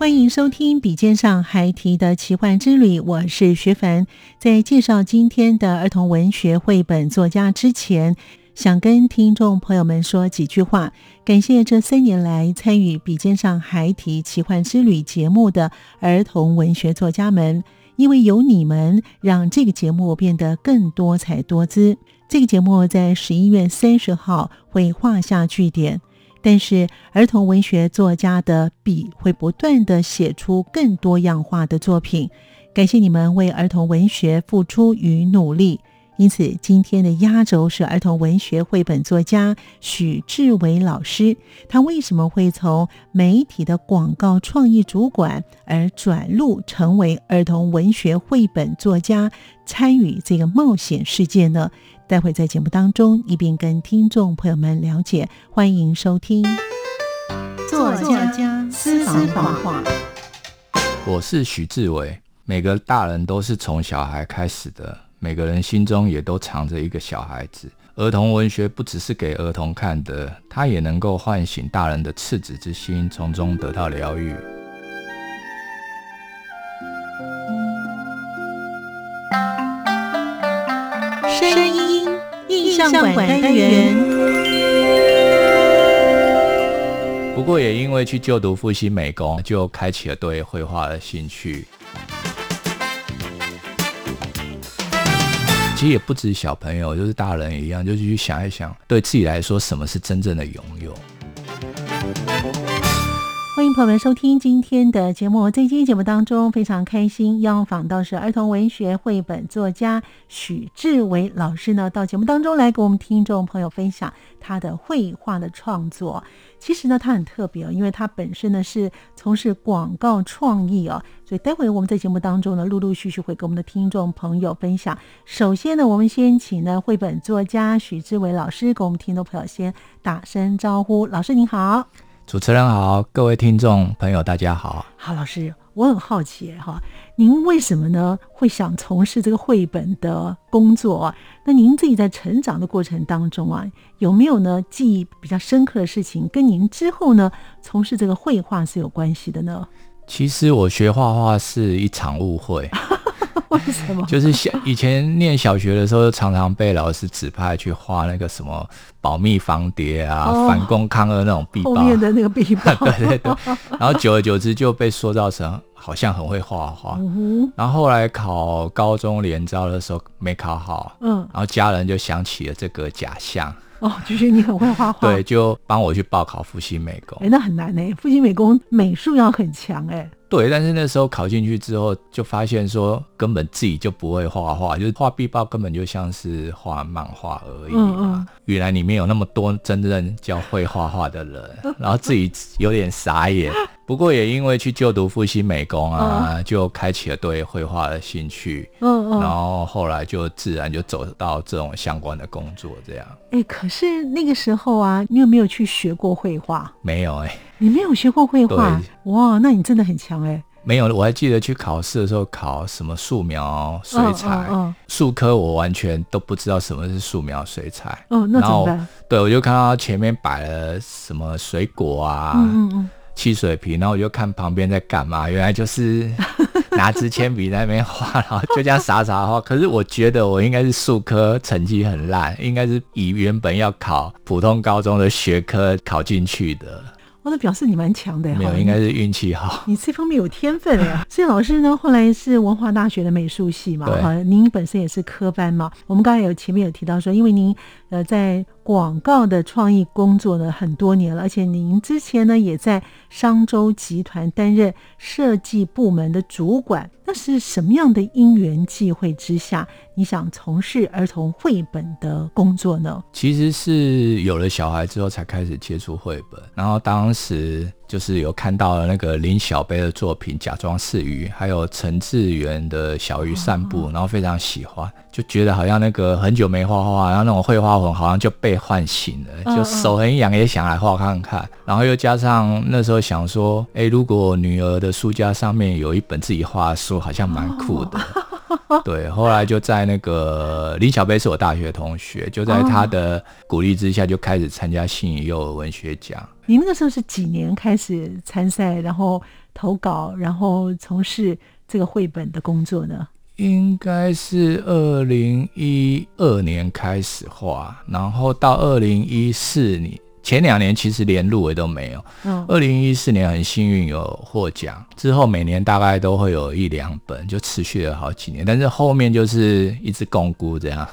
欢迎收听《笔尖上孩提的奇幻之旅》，我是徐凡。在介绍今天的儿童文学绘本作家之前，想跟听众朋友们说几句话，感谢这三年来参与《笔尖上孩提奇幻之旅》节目的儿童文学作家们，因为有你们，让这个节目变得更多彩多姿。这个节目在十一月三十号会画下句点，但是儿童文学作家的笔会不断地写出更多样化的作品。感谢你们为儿童文学付出与努力。因此，今天的压轴是儿童文学绘本作家许志伟老师。他为什么会从媒体的广告创意主管而转入成为儿童文学绘本作家，参与这个冒险世界呢？待会在节目当中一并跟听众朋友们了解。欢迎收听作家私房话。我是徐志伟。每个大人都是从小孩开始的。每个人心中也都藏着一个小孩子。儿童文学不只是给儿童看的，它也能够唤醒大人的赤子之心，从中得到疗愈。声音印象馆单元。不过也因为去就读复兴美工，就开启了对绘画的兴趣。其实也不止小朋友，就是大人一样，就是去想一想，对自己来说，什么是真正的拥有。朋友们收听今天的节目。在今天节目当中，非常开心要访到是儿童文学绘本作家许志伟老师呢，到节目当中来给我们听众朋友分享他的绘画的创作。其实呢，他很特别哦，因为他本身呢是从事广告创意哦，所以待会我们在节目当中呢，陆陆续续会跟我们的听众朋友分享。首先呢，我们先请呢绘本作家许志伟老师给我们听众朋友先打声招呼。老师您好。主持人好，各位听众朋友，大家好。好，老师，我很好奇哈，您为什么呢会想从事这个绘本的工作？那您自己在成长的过程当中啊，有没有呢记忆比较深刻的事情，跟您之后呢从事这个绘画是有关系的呢？其实我学画画是一场误会。为什么？就是小以前念小学的时候，常常被老师指派去画那个什么保密防谍啊、哦、反攻抗俄那种壁报，后面的那个壁报。对对对。然后久而久之就被塑造成好像很会画画。嗯、然后后来考高中联招的时候没考好，嗯，然后家人就想起了这个假象。哦，就是你很会画画。对，就帮我去报考复兴美工。哎，那很难呢，复兴美工美术要很强哎。对，但是那时候考进去之后，就发现说根本自己就不会画画，就是画壁报根本就像是画漫画而已嘛。嗯嗯。原来里面有那么多真正教会画画的人，然后自己有点傻眼。不过也因为去就读复兴美工啊，嗯、就开启了对绘画的兴趣。嗯嗯。然后后来就自然就走到这种相关的工作，这样。哎，可是那个时候啊，你有没有去学过绘画？没有哎。你没有学过绘画？哇，那你真的很强哎！没有，我还记得去考试的时候考什么素描、水彩、数、哦哦、科，我完全都不知道什么是素描、水彩。哦，那怎么办？对，我就看到前面摆了什么水果啊。嗯嗯汽水瓶，然后我就看旁边在干嘛，原来就是拿支铅笔在那边画，然后就这样傻傻画。可是我觉得我应该是数科成绩很烂，应该是以原本要考普通高中的学科考进去的。我、哦、那表示你蛮强的呀，没有，应该是运气好。你这方面有天分呀。所以老师呢，后来是文化大学的美术系嘛，哈，您本身也是科班嘛。我们刚才有前面有提到说，因为您呃在广告的创意工作呢很多年了，而且您之前呢也在商周集团担任设计部门的主管。那是什么样的因缘际会之下，你想从事儿童绘本的工作呢？其实是有了小孩之后才开始接触绘本，然后当时。就是有看到了那个林小杯的作品《假装是鱼》，还有陈志远的小鱼散步，然后非常喜欢，就觉得好像那个很久没画画，然后那种绘画魂好像就被唤醒了，就手很痒，也想来画看看。然后又加上那时候想说，哎，如果女儿的书架上面有一本自己画的书，好像蛮酷的。对，后来就在那个林小贝是我大学同学，就在他的鼓励之下，就开始参加信谊幼儿文学奖。你那个时候是几年开始参赛，然后投稿，然后从事这个绘本的工作呢？应该是二零一二年开始画，然后到二零一四年，前两年其实连入围都没有。嗯，二零一四年很幸运有获奖，之后每年大概都会有一两本，就持续了好几年，但是后面就是一直巩固这样。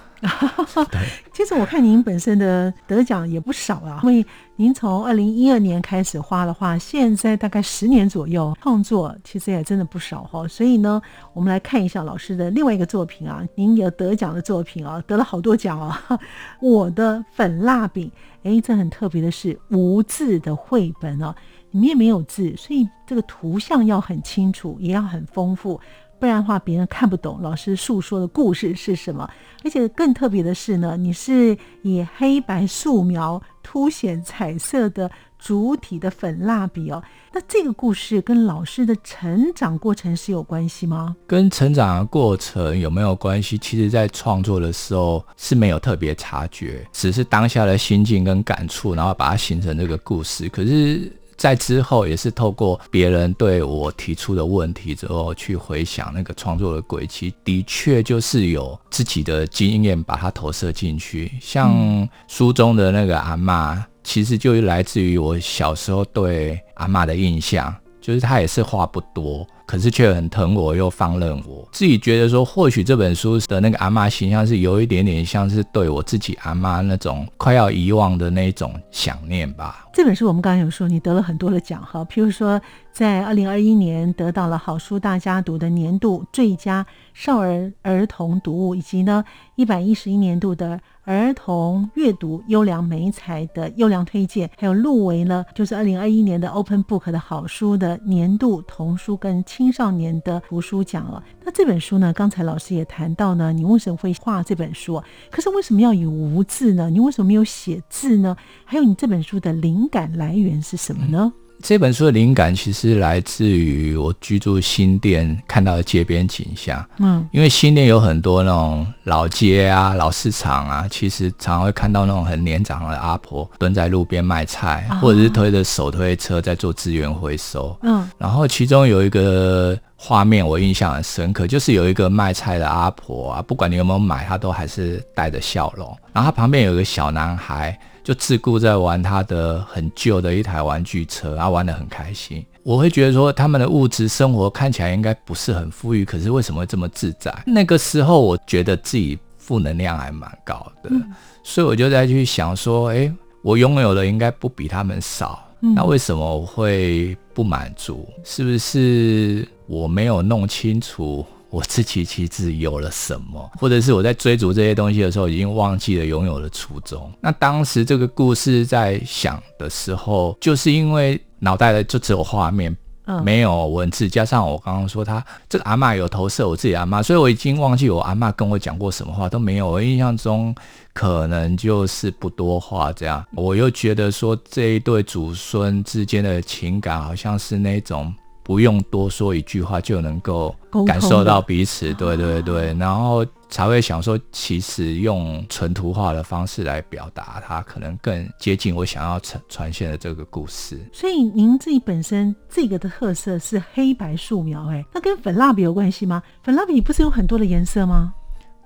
对，其实我看您本身的得奖也不少啊，因为您从二零一二年开始画的话，现在大概十年左右创作，其实也真的不少哈。所以呢，我们来看一下老师的另外一个作品啊，您有得奖的作品啊，得了好多奖啊。我的粉蜡笔，哎，这很特别的是无字的绘本哦，里面没有字，所以这个图像要很清楚，也要很丰富。不然的话，别人看不懂老师诉说的故事是什么。而且更特别的是呢，你是以黑白素描凸显彩色的主体的粉蜡笔哦。那这个故事跟老师的成长过程是有关系吗？跟成长的过程有没有关系？其实，在创作的时候是没有特别察觉，只是当下的心境跟感触，然后把它形成这个故事。可是。在之后也是透过别人对我提出的问题之后去回想那个创作的轨迹，的确就是有自己的经验把它投射进去。像书中的那个阿妈，其实就来自于我小时候对阿妈的印象，就是他也是话不多。可是却很疼我，又放任我。自己觉得说，或许这本书的那个阿妈形象是有一点点像是对我自己阿妈那种快要遗忘的那种想念吧。这本书我们刚刚有说，你得了很多的奖哈，譬如说在二零二一年得到了好书大家读的年度最佳少儿儿童读物，以及呢一百一十一年度的儿童阅读优良媒材的优良推荐，还有入围呢，就是二零二一年的 Open Book 的好书的年度童书跟青少年的图书奖了。那这本书呢，刚才老师也谈到呢，你为什么会画这本书？可是为什么要以无字呢？你为什么没有写字呢？还有你这本书的灵感来源是什么呢？这本书的灵感其实来自于我居住新店看到的街边景象。嗯，因为新店有很多那种老街啊、老市场啊，其实常常会看到那种很年长的阿婆蹲在路边卖菜，或者是推着手推车在做资源回收。嗯，然后其中有一个画面我印象很深刻，就是有一个卖菜的阿婆啊，不管你有没有买，她都还是带着笑容。然后她旁边有一个小男孩。就自顾在玩他的很旧的一台玩具车，然后玩得很开心。我会觉得说，他们的物质生活看起来应该不是很富裕，可是为什么会这么自在？那个时候，我觉得自己负能量还蛮高的，嗯、所以我就在去想说，诶，我拥有的应该不比他们少，嗯、那为什么我会不满足？是不是我没有弄清楚？我自己其实有了什么，或者是我在追逐这些东西的时候，已经忘记了拥有的初衷。那当时这个故事在想的时候，就是因为脑袋的就只有画面，没有文字，加上我刚刚说他这个阿嬷有投射我自己阿嬷，所以我已经忘记我阿嬷跟我讲过什么话都没有。我印象中可能就是不多话这样。我又觉得说这一对祖孙之间的情感好像是那种。不用多说一句话就能够感受到彼此，对对对，然后才会想说，其实用纯图画的方式来表达它，可能更接近我想要传传现的这个故事。所以您自己本身这个的特色是黑白素描，哎，那跟粉蜡笔有关系吗？粉蜡笔不是有很多的颜色吗？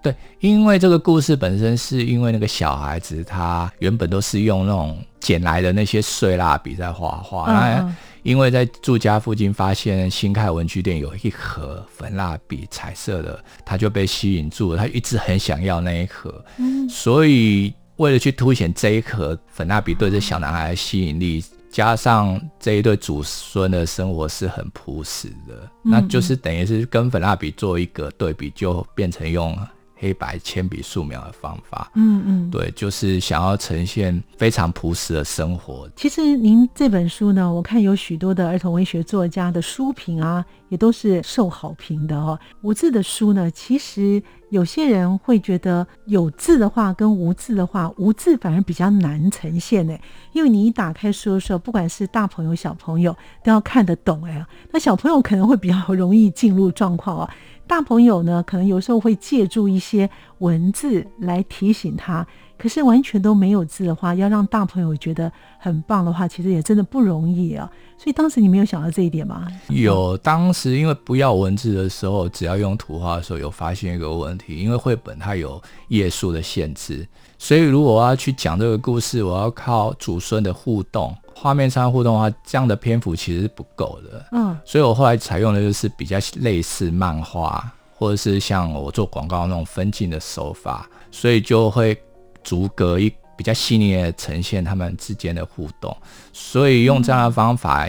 对，因为这个故事本身是因为那个小孩子他原本都是用那种捡来的那些碎蜡笔在画画，嗯嗯因为在住家附近发现新开文具店有一盒粉蜡笔，彩色的，他就被吸引住了。他一直很想要那一盒，嗯，所以为了去凸显这一盒粉蜡笔对这小男孩的吸引力，加上这一对祖孙的生活是很朴实的，那就是等于是跟粉蜡笔做一个对比，就变成用。黑白铅笔素描的方法，嗯嗯，对，就是想要呈现非常朴实的生活。其实您这本书呢，我看有许多的儿童文学作家的书评啊，也都是受好评的哦。无字的书呢，其实有些人会觉得有字的话跟无字的话，无字反而比较难呈现呢，因为你一打开书的时候，不管是大朋友小朋友都要看得懂哎，那小朋友可能会比较容易进入状况啊。大朋友呢，可能有时候会借助一些文字来提醒他，可是完全都没有字的话，要让大朋友觉得很棒的话，其实也真的不容易啊。所以当时你没有想到这一点吗？有，当时因为不要文字的时候，只要用图画的时候，有发现一个问题，因为绘本它有页数的限制，所以如果我要去讲这个故事，我要靠祖孙的互动。画面上互动的话，这样的篇幅其实是不够的。嗯，所以我后来采用的就是比较类似漫画，或者是像我做广告那种分镜的手法，所以就会逐格一比较细腻的呈现他们之间的互动。所以用这样的方法，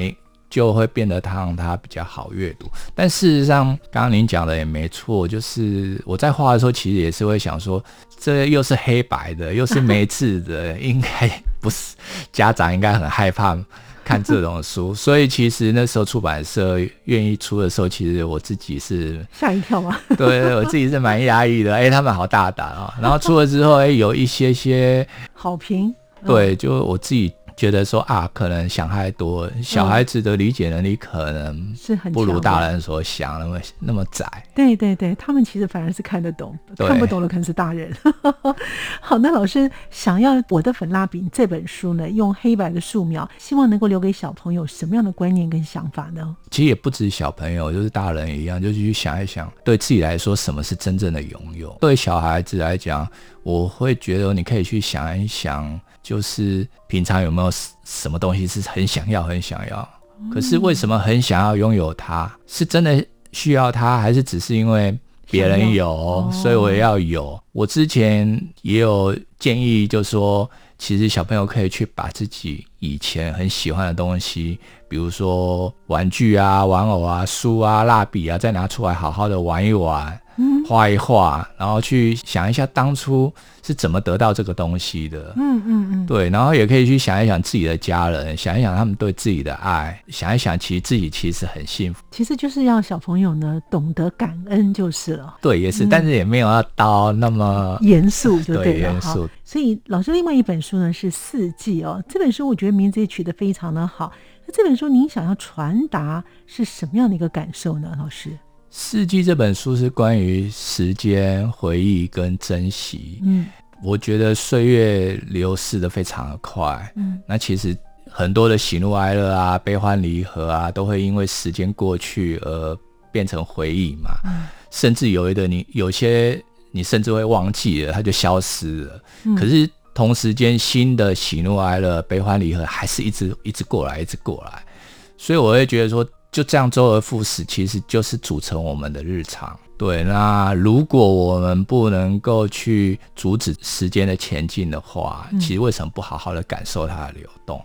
就会变得它让它比较好阅读。但事实上，刚刚您讲的也没错，就是我在画的时候，其实也是会想说，这又是黑白的，又是没字的，应该。不是家长应该很害怕看这种书，所以其实那时候出版社愿意出的时候，其实我自己是吓一跳啊？对，我自己是蛮压抑的。哎、欸，他们好大胆啊！然后出了之后，哎、欸，有一些些好评。对，就我自己。觉得说啊，可能想太多，小孩子的理解能力可能是很不如大人所想那么那么窄。对对对，他们其实反而是看得懂，看不懂的可能是大人。好，那老师想要《我的粉蜡笔》这本书呢，用黑白的素描，希望能够留给小朋友什么样的观念跟想法呢？其实也不止小朋友，就是大人一样，就是去想一想，对自己来说，什么是真正的拥有？对小孩子来讲，我会觉得你可以去想一想。就是平常有没有什么东西是很想要、很想要，可是为什么很想要拥有它？是真的需要它，还是只是因为别人有，所以我也要有？我之前也有建议，就说，其实小朋友可以去把自己以前很喜欢的东西，比如说玩具啊、玩偶啊、书啊、蜡笔啊，再拿出来好好的玩一玩。画一画，然后去想一下当初是怎么得到这个东西的。嗯嗯嗯，对，然后也可以去想一想自己的家人，想一想他们对自己的爱，想一想其实自己其实很幸福。其实就是要小朋友呢懂得感恩就是了。对，也是，嗯、但是也没有要到那么严肃，就对了。严肃。所以老师另外一本书呢是《四季》哦，这本书我觉得名字也取得非常的好。那这本书您想要传达是什么样的一个感受呢，老师？四季这本书是关于时间、回忆跟珍惜。嗯，我觉得岁月流逝的非常的快。嗯，那其实很多的喜怒哀乐啊、悲欢离合啊，都会因为时间过去而变成回忆嘛。嗯，甚至有一个你有些你甚至会忘记了，它就消失了。嗯，可是同时间新的喜怒哀乐、悲欢离合还是一直一直过来，一直过来。所以我会觉得说。就这样周而复始，其实就是组成我们的日常。对，那如果我们不能够去阻止时间的前进的话，嗯，其实为什么不好好的感受它的流动？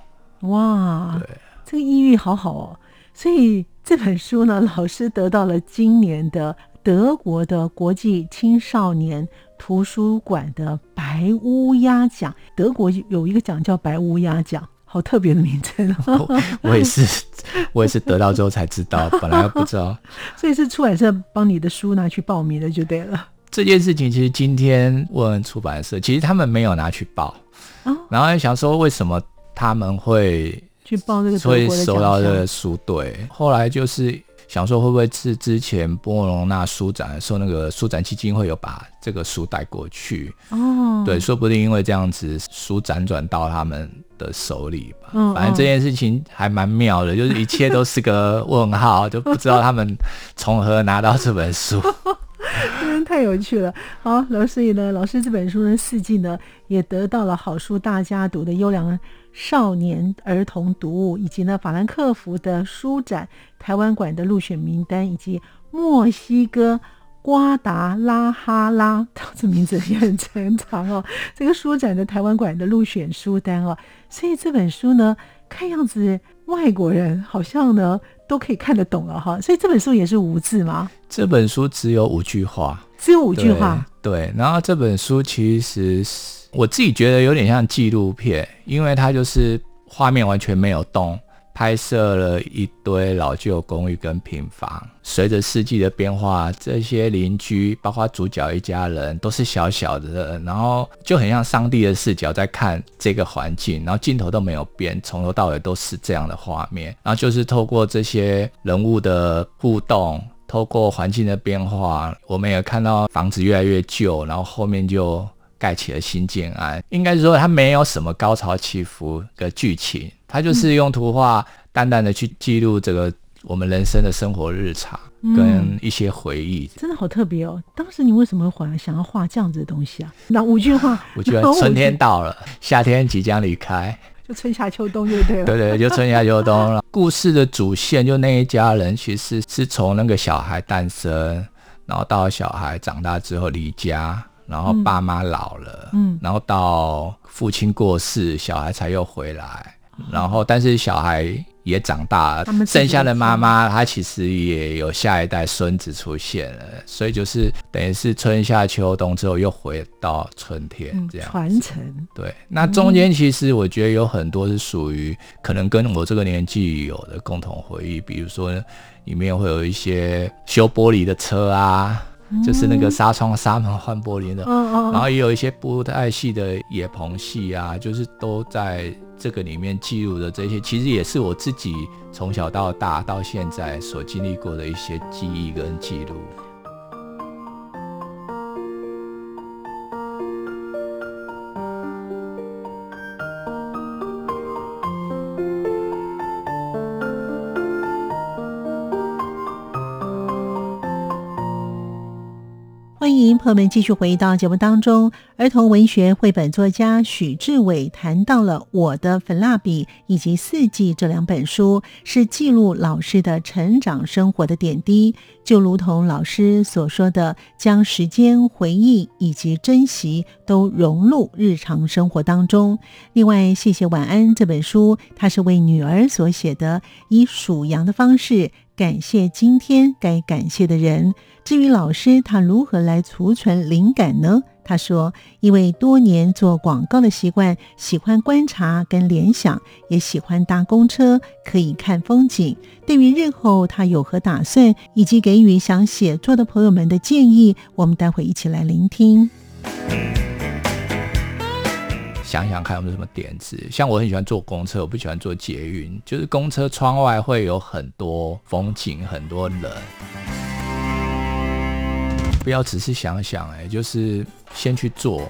哇，对，这个意蕴好好哦。所以这本书呢，老师得到了今年的德国的国际青少年图书馆的白乌鸦奖。德国有一个奖叫白乌鸦奖。好特别的名称，我，我也是，我也是得到之后才知道，本来不知道。所以是出版社帮你的书拿去报名的就对了。这件事情其实今天问出版社，其实他们没有拿去报，哦、然后还想说为什么他们会去报这个所以收到这个书，对。后来就是想说，会不会是之前波隆纳书展的时候，那个书展基金会有把这个书带过去？哦，对，说不定因为这样子，书辗转到他们的手里吧。嗯，反正这件事情还蛮妙的，就是一切都是个问号，就不知道他们从何拿到这本书。真的太有趣了。好，老师呢，老师这本书呢，《四季》呢，也得到了好书大家读的优良少年儿童读物，以及呢法兰克福的书展台湾馆的入选名单，以及墨西哥瓜达拉哈拉，这名字也很长哦。这个书展的台湾馆的入选书单哦，所以这本书呢，看样子外国人好像呢。都可以看得懂了哈，所以这本书也是无字吗？这本书只有五句话，只有五句话。对，然后这本书其实是我自己觉得有点像纪录片，因为它就是画面完全没有动。拍摄了一堆老旧公寓跟平房，随着四季的变化，这些邻居，包括主角一家人，都是小小的，然后就很像上帝的视角在看这个环境，然后镜头都没有变，从头到尾都是这样的画面，然后就是透过这些人物的互动，透过环境的变化，我们也看到房子越来越旧，然后后面就盖起了新建案，应该是说它没有什么高潮起伏的剧情。它就是用图画淡淡的去记录这个我们人生的生活日常跟一些回忆，真的好特别哦。当时你为什么会想要画这样子的东西啊？那五句话，我觉得春天到了，夏天即将离开，就春夏秋冬就对了。对对，就春夏秋冬了。故事的主线就那一家人，其实是从那个小孩诞生，然后到小孩长大之后离家，然后爸妈老了，嗯，然后到父亲过世，小孩才又回来。然后，但是小孩也长大了，剩下的妈妈她其实也有下一代孙子出现了，所以就是等于是春夏秋冬之后又回到春天这样传承。对，那中间其实我觉得有很多是属于可能跟我这个年纪有的共同回忆，比如说里面会有一些修玻璃的车啊。就是那个纱窗、纱门换玻璃的，然后也有一些布袋戏的野棚戏啊，就是都在这个里面记录的这些，其实也是我自己从小到大到现在所经历过的一些记忆跟记录。欢迎朋友们继续回到节目当中，儿童文学绘本作家许志伟谈到了《我的粉蜡笔》以及《四季》这两本书，是记录老师的成长生活的点滴，就如同老师所说的，将时间、回忆以及珍惜都融入日常生活当中。另外，谢谢晚安这本书，它是为女儿所写的，以数羊的方式。感谢今天该感谢的人。至于老师，他如何来储存灵感呢？他说：“因为多年做广告的习惯，喜欢观察跟联想，也喜欢搭公车，可以看风景。对于日后他有何打算，以及给予想写作的朋友们的建议，我们待会一起来聆听。”想想看有没有什么点子？像我很喜欢坐公车，我不喜欢坐捷运。就是公车窗外会有很多风景，很多人。不要只是想想，哎，就是先去做。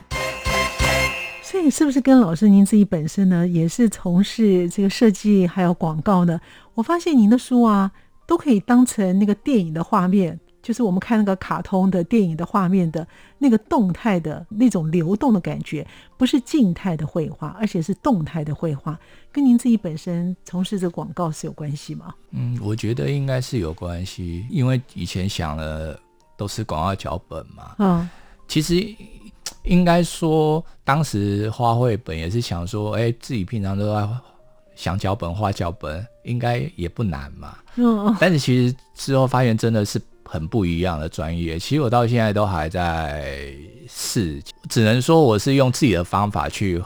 所以，是不是跟老师您自己本身呢，也是从事这个设计还有广告呢？我发现您的书啊，都可以当成那个电影的画面。就是我们看那个卡通的电影的画面的那个动态的那种流动的感觉，不是静态的绘画，而且是动态的绘画，跟您自己本身从事这广告是有关系吗？嗯，我觉得应该是有关系，因为以前想的都是广告脚本嘛。嗯，其实应该说，当时画绘本也是想说，哎，自己平常都在想脚本、画脚本，应该也不难嘛。嗯，但是其实之后发现真的是。很不一样的专业，其实我到现在都还在试，只能说我是用自己的方法去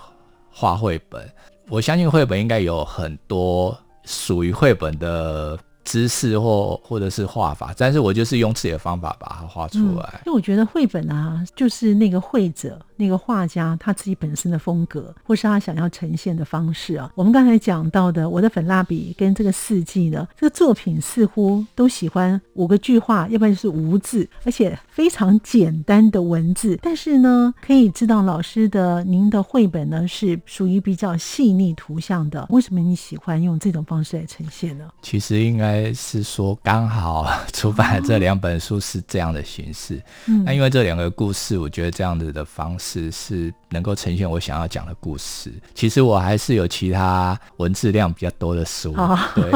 画绘本。我相信绘本应该有很多属于绘本的姿势或或者是画法，但是我就是用自己的方法把它画出来。因、嗯、为我觉得绘本啊，就是那个绘者、那个画家他自己本身的风格，或是他想要呈现的方式啊。我们刚才讲到的，我的粉蜡笔跟这个四季呢，这个作品似乎都喜欢五个句话，要不然就是无字，而且非常简单的文字。但是呢，可以知道老师的您的绘本呢是属于比较细腻图像的。为什么你喜欢用这种方式来呈现呢？其实应该。应该是说，刚好 出版的这两本书是这样的形式。嗯，那因为这两个故事，我觉得这样子的方式是能够呈现我想要讲的故事。其实我还是有其他文字量比较多的书，哦、对，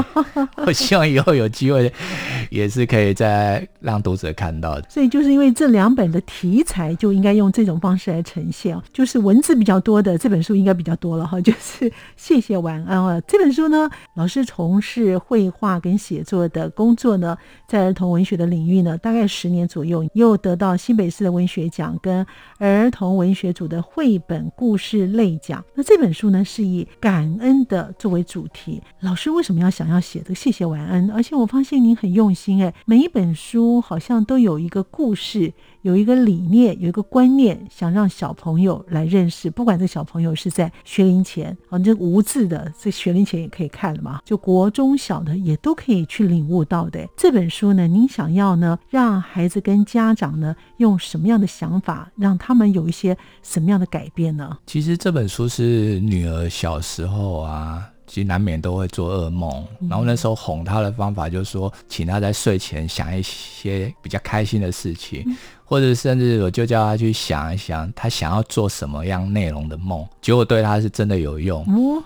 我希望以后有机会也是可以再让读者看到的。所以就是因为这两本的题材就应该用这种方式来呈现，就是文字比较多的这本书应该比较多了哈。就是谢谢晚安啊，这本书呢，老师从事绘画跟写作的工作呢，在儿童文学的领域呢，大概十年左右，又得到新北市的文学奖跟儿童文学组的绘本故事类奖。那这本书呢，是以感恩的作为主题。老师为什么要想要写的谢谢晚安？而且我发现您很用心哎，每一本书好像都有一个故事。有一个理念，有一个观念，想让小朋友来认识。不管这小朋友是在学龄前，啊，这无字的，这学龄前也可以看了嘛。就国中小的也都可以去领悟到的。这本书呢，您想要呢，让孩子跟家长呢，用什么样的想法，让他们有一些什么样的改变呢？其实这本书是女儿小时候啊。其实难免都会做噩梦，然后那时候哄她的方法就是说，请她在睡前想一些比较开心的事情，或者甚至我就叫他去想一想，他想要做什么样内容的梦，结果对他是真的有用。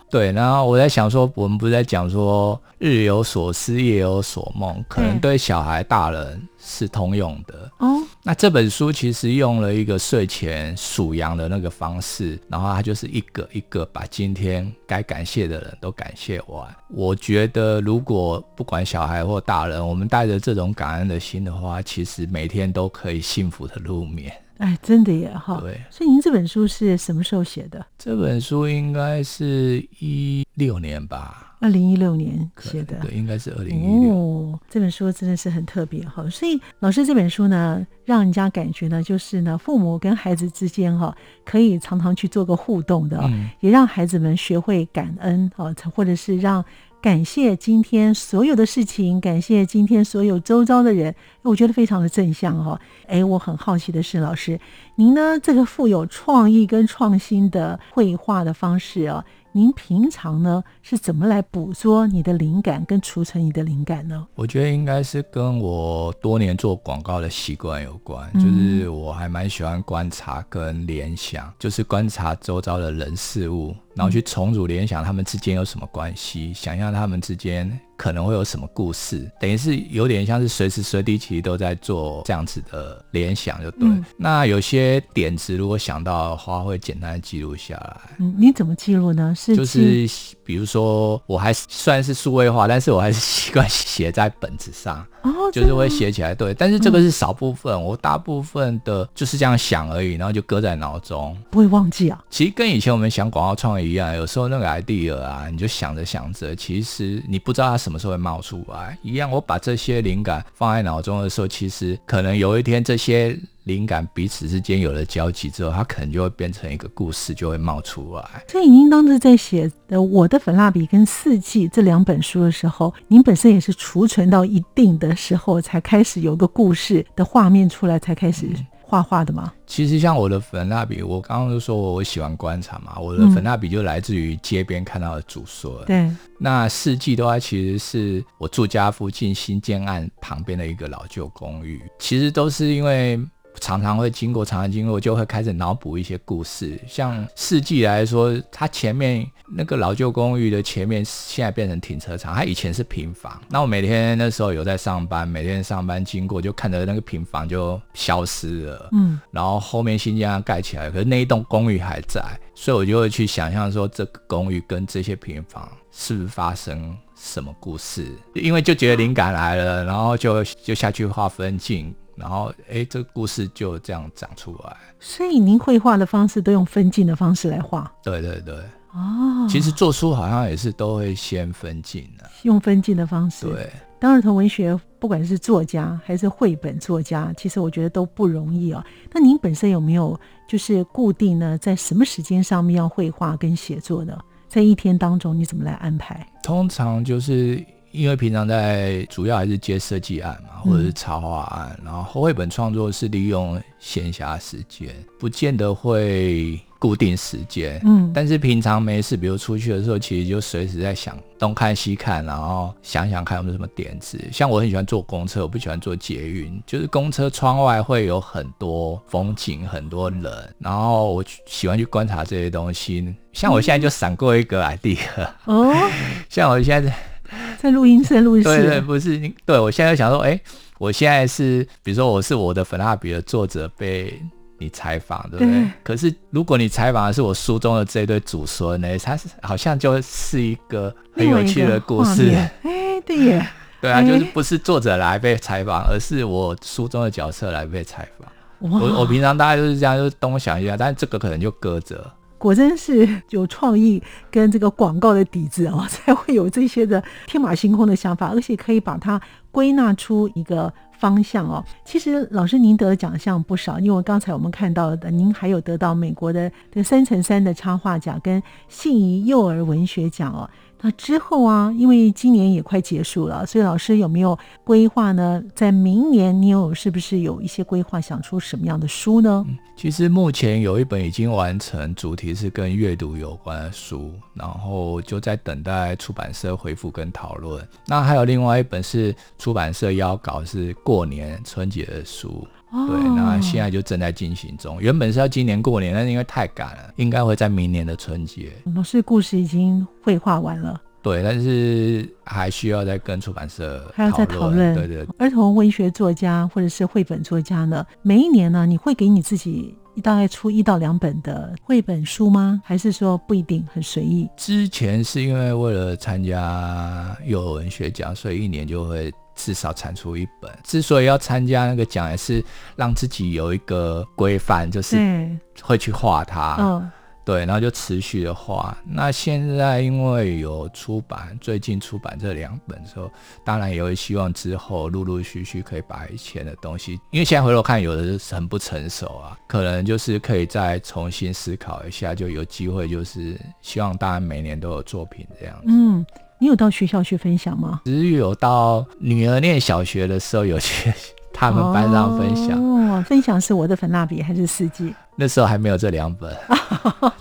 对，然后我在想说，我们不是在讲说日有所思，夜有所梦，可能对小孩、大人。是通用的哦。那这本书其实用了一个睡前数羊的那个方式，然后他就是一个一个把今天该感谢的人都感谢完。我觉得，如果不管小孩或大人，我们带着这种感恩的心的话，其实每天都可以幸福的路面。哎，真的耶哈。对。所以您这本书是什么时候写的？这本书应该是一六年吧。二零一六年写的，对，应该是二零一六。哦，这本书真的是很特别哈，所以老师这本书呢，让人家感觉呢，就是呢，父母跟孩子之间哈，可以常常去做个互动的，嗯、也让孩子们学会感恩哈，或者是让感谢今天所有的事情，感谢今天所有周遭的人，我觉得非常的正向哈。哎，我很好奇的是，老师您呢，这个富有创意跟创新的绘画的方式啊。您平常呢是怎么来捕捉你的灵感跟储存你的灵感呢？我觉得应该是跟我多年做广告的习惯有关，嗯、就是我还蛮喜欢观察跟联想，就是观察周遭的人事物，然后去重组联想他们之间有什么关系，想象他们之间。可能会有什么故事？等于是有点像是随时随地其实都在做这样子的联想，就对。嗯、那有些点子如果想到的话，会简单的记录下来。嗯，你怎么记录呢？是就是比如说，我还算是数位化，但是我还是习惯写在本子上。哦，就是会写起来。对，但是这个是少部分，嗯、我大部分的就是这样想而已，然后就搁在脑中，不会忘记啊。其实跟以前我们想广告创意一样，有时候那个 idea 啊，你就想着想着，其实你不知道它。什么时候会冒出来？一样，我把这些灵感放在脑中的时候，其实可能有一天这些灵感彼此之间有了交集之后，它可能就会变成一个故事，就会冒出来。所以您当时在写的《我的粉蜡笔》跟《四季》这两本书的时候，您本身也是储存到一定的时候，才开始有个故事的画面出来，才开始。嗯画画的吗？其实像我的粉蜡笔，我刚刚就说我喜欢观察嘛，我的粉蜡笔就来自于街边看到的竹笋。对、嗯，那四季的话，其实是我住家附近新建案旁边的一个老旧公寓，其实都是因为。常常会经过，常常经过，就会开始脑补一些故事。像世纪来说，它前面那个老旧公寓的前面，现在变成停车场。它以前是平房。那我每天那时候有在上班，每天上班经过，就看着那个平房就消失了。嗯，然后后面新家盖起来，可是那一栋公寓还在，所以我就会去想象说，这个公寓跟这些平房是不是发生什么故事？因为就觉得灵感来了，然后就就下去画分镜。然后，哎，这个故事就这样长出来。所以，您绘画的方式都用分镜的方式来画。对对对。哦，其实做书好像也是都会先分镜的，用分镜的方式。对，当儿童文学，不管是作家还是绘本作家，其实我觉得都不容易哦。那您本身有没有就是固定呢，在什么时间上面要绘画跟写作的？在一天当中你怎么来安排？通常就是。因为平常在主要还是接设计案嘛，或者是插画案，嗯、然后绘本创作是利用闲暇时间，不见得会固定时间。嗯，但是平常没事，比如出去的时候，其实就随时在想东看西看，然后想想看有没有什么点子。像我很喜欢坐公车，我不喜欢坐捷运，就是公车窗外会有很多风景，很多人，然后我喜欢去观察这些东西。像我现在就闪过一个 idea 哦，像我现在。在录音室 录音室，对对，不是你，对我现在想说，哎，我现在是，比如说我是我的粉蜡笔的作者被你采访，对不对？对，可是如果你采访的是我书中的这对祖孙呢，他是好像就是一个很有趣的故事。哎，对耶，对啊，就是不是作者来被采访，而是我书中的角色来被采访。我我平常大概就是这样，就是东想一下，但是这个可能就搁着。果真是有创意跟这个广告的底子哦，才会有这些的天马行空的想法，而且可以把它归纳出一个方向哦。其实老师您得的奖项不少，因为刚才我们看到的，您还有得到美国的这三乘三的插画奖跟信宜幼儿文学奖哦。那之后啊，因为今年也快结束了，所以老师有没有规划呢？在明年，你有是不是有一些规划，想出什么样的书呢？其实目前有一本已经完成，主题是跟阅读有关的书，然后就在等待出版社回复跟讨论。那还有另外一本是出版社邀稿，是过年春节的书。对，那现在就正在进行中。原本是要今年过年，但是因为太赶了，应该会在明年的春节。老师故事已经绘画完了，对，但是还需要再跟出版社还要再讨论。对对，儿童文学作家或者是绘本作家呢，每一年呢，你会给你自己大概出一到两本的绘本书吗？还是说不一定，很随意？之前是因为为了参加幼儿文学奖，所以一年就会。至少产出一本。之所以要参加那个奖，也是让自己有一个规范，就是会去画它。嗯，对，然后就持续的画。那现在因为有出版，最近出版这两本之后，当然也会希望之后陆陆续续可以把以前的东西，因为现在回头看，有的是很不成熟啊，可能就是可以再重新思考一下，就有机会，就是希望大家每年都有作品这样子。嗯。你有到学校去分享吗？只有到女儿念小学的时候有去他们班上分享。哦，分享是我的粉蜡笔还是四季？那时候还没有这两本，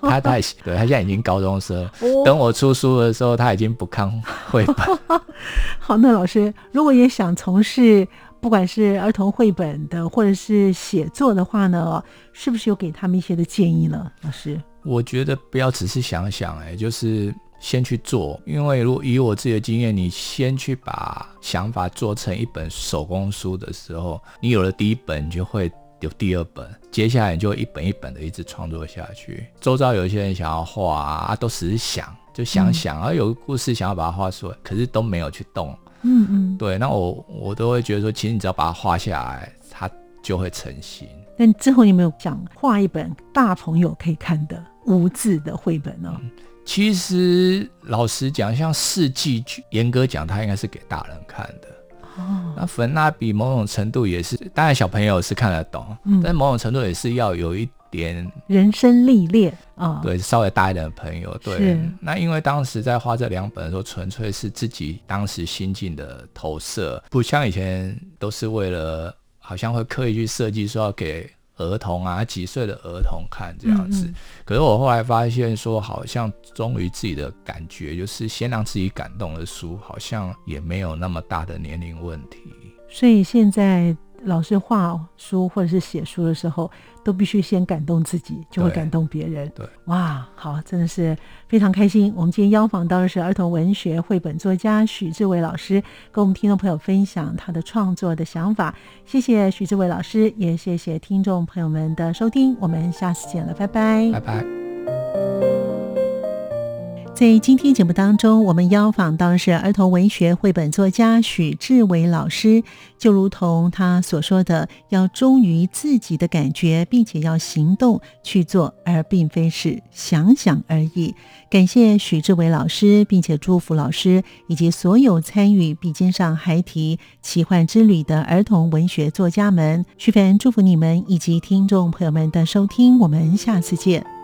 他太小，对，他现在已经高中生。哦、等我出书的时候，他已经不看绘本。好，那老师如果也想从事不管是儿童绘本的或者是写作的话呢，是不是有给他们一些的建议呢？老师，我觉得不要只是想想，哎，就是。先去做，因为如果以我自己的经验，你先去把想法做成一本手工书的时候，你有了第一本，你就会有第二本，接下来你就一本一本的一直创作下去。周遭有一些人想要画啊，都只是想，就想想，而、嗯、有个故事想要把它画出来，可是都没有去动。嗯嗯，对，那我我都会觉得说，其实你只要把它画下来，它就会成型。那之后你有没有想画一本大朋友可以看的无字的绘本呢？嗯其实老实讲，像四季，严格讲，它应该是给大人看的。哦，那粉蜡笔某种程度也是，当然小朋友是看得懂，嗯，但某种程度也是要有一点人生历练啊。对，稍微大一点的朋友，对。是那因为当时在画这两本的时候，纯粹是自己当时心境的投射，不像以前都是为了，好像会刻意去设计说要给。儿童啊，几岁的儿童看这样子，嗯嗯，可是我后来发现说，好像忠于自己的感觉，就是先让自己感动的书，好像也没有那么大的年龄问题。所以现在。老师画书或者是写书的时候，都必须先感动自己，就会感动别人。对，对哇，好，真的是非常开心。我们今天邀访到的是儿童文学绘本作家许志伟老师，跟我们听众朋友分享他的创作的想法。谢谢许志伟老师，也谢谢听众朋友们的收听。我们下次见了，拜拜，拜拜。在今天节目当中，我们邀访到的是儿童文学绘本作家许志伟老师。就如同他所说的，要忠于自己的感觉，并且要行动去做，而并非是想想而已。感谢许志伟老师，并且祝福老师以及所有参与笔尖上孩提奇幻之旅的儿童文学作家们。徐凡祝福你们以及听众朋友们的收听，我们下次见。